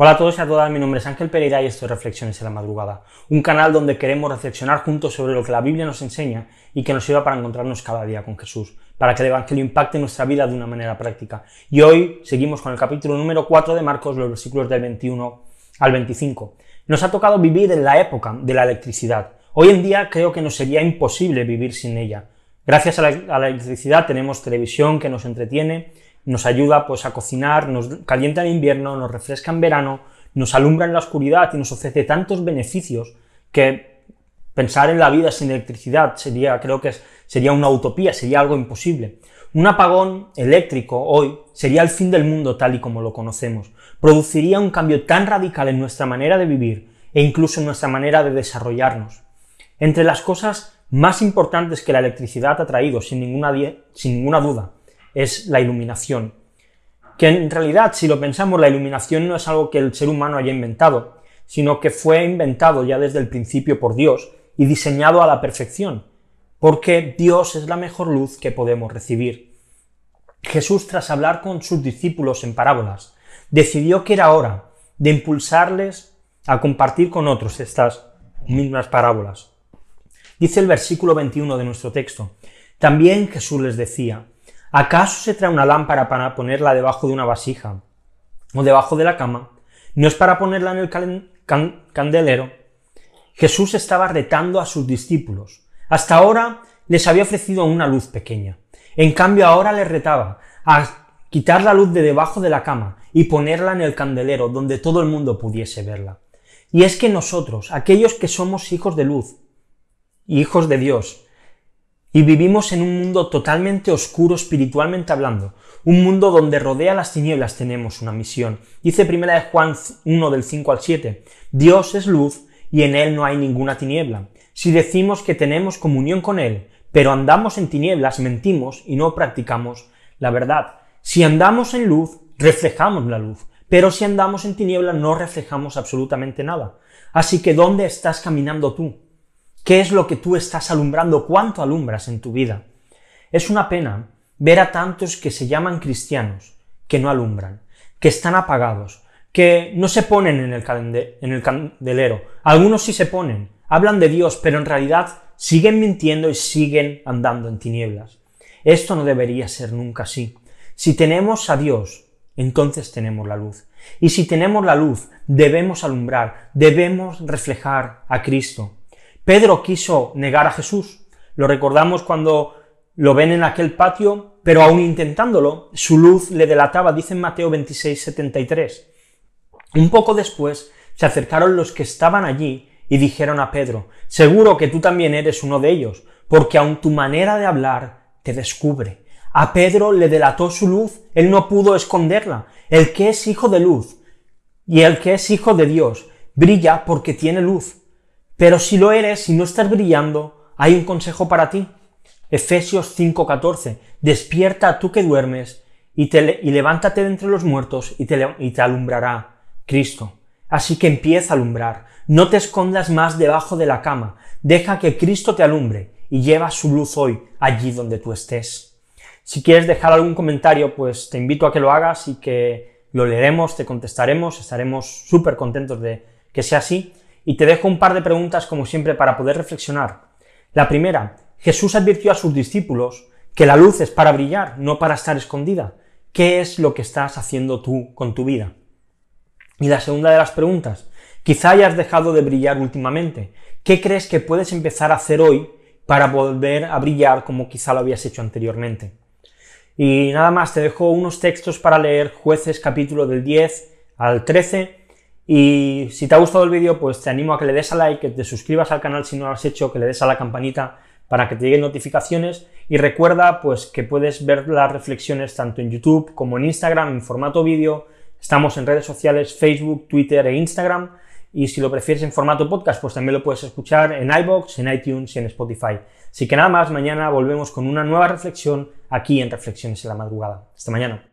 Hola a todos y a todas, mi nombre es Ángel Pereira y esto es Reflexiones en la Madrugada, un canal donde queremos reflexionar juntos sobre lo que la Biblia nos enseña y que nos sirva para encontrarnos cada día con Jesús, para que el Evangelio impacte nuestra vida de una manera práctica. Y hoy seguimos con el capítulo número 4 de Marcos, los versículos del 21 al 25. Nos ha tocado vivir en la época de la electricidad. Hoy en día creo que nos sería imposible vivir sin ella. Gracias a la, a la electricidad tenemos televisión que nos entretiene, nos ayuda pues a cocinar, nos calienta en invierno, nos refresca en verano, nos alumbra en la oscuridad y nos ofrece tantos beneficios que pensar en la vida sin electricidad sería, creo que sería una utopía, sería algo imposible. Un apagón eléctrico hoy sería el fin del mundo tal y como lo conocemos. Produciría un cambio tan radical en nuestra manera de vivir e incluso en nuestra manera de desarrollarnos. Entre las cosas más importantes que la electricidad ha traído, sin ninguna, sin ninguna duda, es la iluminación. Que en realidad, si lo pensamos, la iluminación no es algo que el ser humano haya inventado, sino que fue inventado ya desde el principio por Dios y diseñado a la perfección, porque Dios es la mejor luz que podemos recibir. Jesús, tras hablar con sus discípulos en parábolas, decidió que era hora de impulsarles a compartir con otros estas mismas parábolas. Dice el versículo 21 de nuestro texto, también Jesús les decía, ¿Acaso se trae una lámpara para ponerla debajo de una vasija o debajo de la cama? ¿No es para ponerla en el candelero? Jesús estaba retando a sus discípulos. Hasta ahora les había ofrecido una luz pequeña. En cambio ahora les retaba a quitar la luz de debajo de la cama y ponerla en el candelero donde todo el mundo pudiese verla. Y es que nosotros, aquellos que somos hijos de luz, hijos de Dios, y vivimos en un mundo totalmente oscuro espiritualmente hablando, un mundo donde rodea las tinieblas tenemos una misión. Dice primera de Juan 1 del 5 al 7, Dios es luz y en él no hay ninguna tiniebla. Si decimos que tenemos comunión con él, pero andamos en tinieblas, mentimos y no practicamos la verdad. Si andamos en luz, reflejamos la luz, pero si andamos en tinieblas no reflejamos absolutamente nada. Así que ¿dónde estás caminando tú? ¿Qué es lo que tú estás alumbrando? ¿Cuánto alumbras en tu vida? Es una pena ver a tantos que se llaman cristianos, que no alumbran, que están apagados, que no se ponen en el, candelero. Algunos sí se ponen, hablan de Dios, pero en realidad siguen mintiendo y siguen andando en tinieblas. Esto no debería ser nunca así. Si tenemos a Dios, entonces tenemos la luz. Y si tenemos la luz, debemos alumbrar, debemos reflejar a Cristo. Pedro quiso negar a Jesús. Lo recordamos cuando lo ven en aquel patio, pero aún intentándolo, su luz le delataba, dice en Mateo 26, 73. Un poco después se acercaron los que estaban allí y dijeron a Pedro, seguro que tú también eres uno de ellos, porque aun tu manera de hablar te descubre. A Pedro le delató su luz, él no pudo esconderla. El que es hijo de luz y el que es hijo de Dios brilla porque tiene luz. Pero si lo eres y no estás brillando, hay un consejo para ti. Efesios 5:14. Despierta tú que duermes y levántate de entre los muertos y te, y te alumbrará Cristo. Así que empieza a alumbrar. No te escondas más debajo de la cama. Deja que Cristo te alumbre y lleva su luz hoy allí donde tú estés. Si quieres dejar algún comentario, pues te invito a que lo hagas y que lo leeremos, te contestaremos, estaremos súper contentos de que sea así y te dejo un par de preguntas como siempre para poder reflexionar. La primera, Jesús advirtió a sus discípulos que la luz es para brillar, no para estar escondida. ¿Qué es lo que estás haciendo tú con tu vida? Y la segunda de las preguntas, quizá hayas dejado de brillar últimamente. ¿Qué crees que puedes empezar a hacer hoy para volver a brillar como quizá lo habías hecho anteriormente? Y nada más, te dejo unos textos para leer jueces capítulo del 10 al 13 y si te ha gustado el vídeo, pues te animo a que le des a like, que te suscribas al canal si no lo has hecho, que le des a la campanita para que te lleguen notificaciones y recuerda pues que puedes ver las reflexiones tanto en YouTube como en Instagram en formato vídeo. Estamos en redes sociales Facebook, Twitter e Instagram y si lo prefieres en formato podcast pues también lo puedes escuchar en iBox, en iTunes y en Spotify. Así que nada más, mañana volvemos con una nueva reflexión aquí en Reflexiones en la madrugada. Hasta mañana.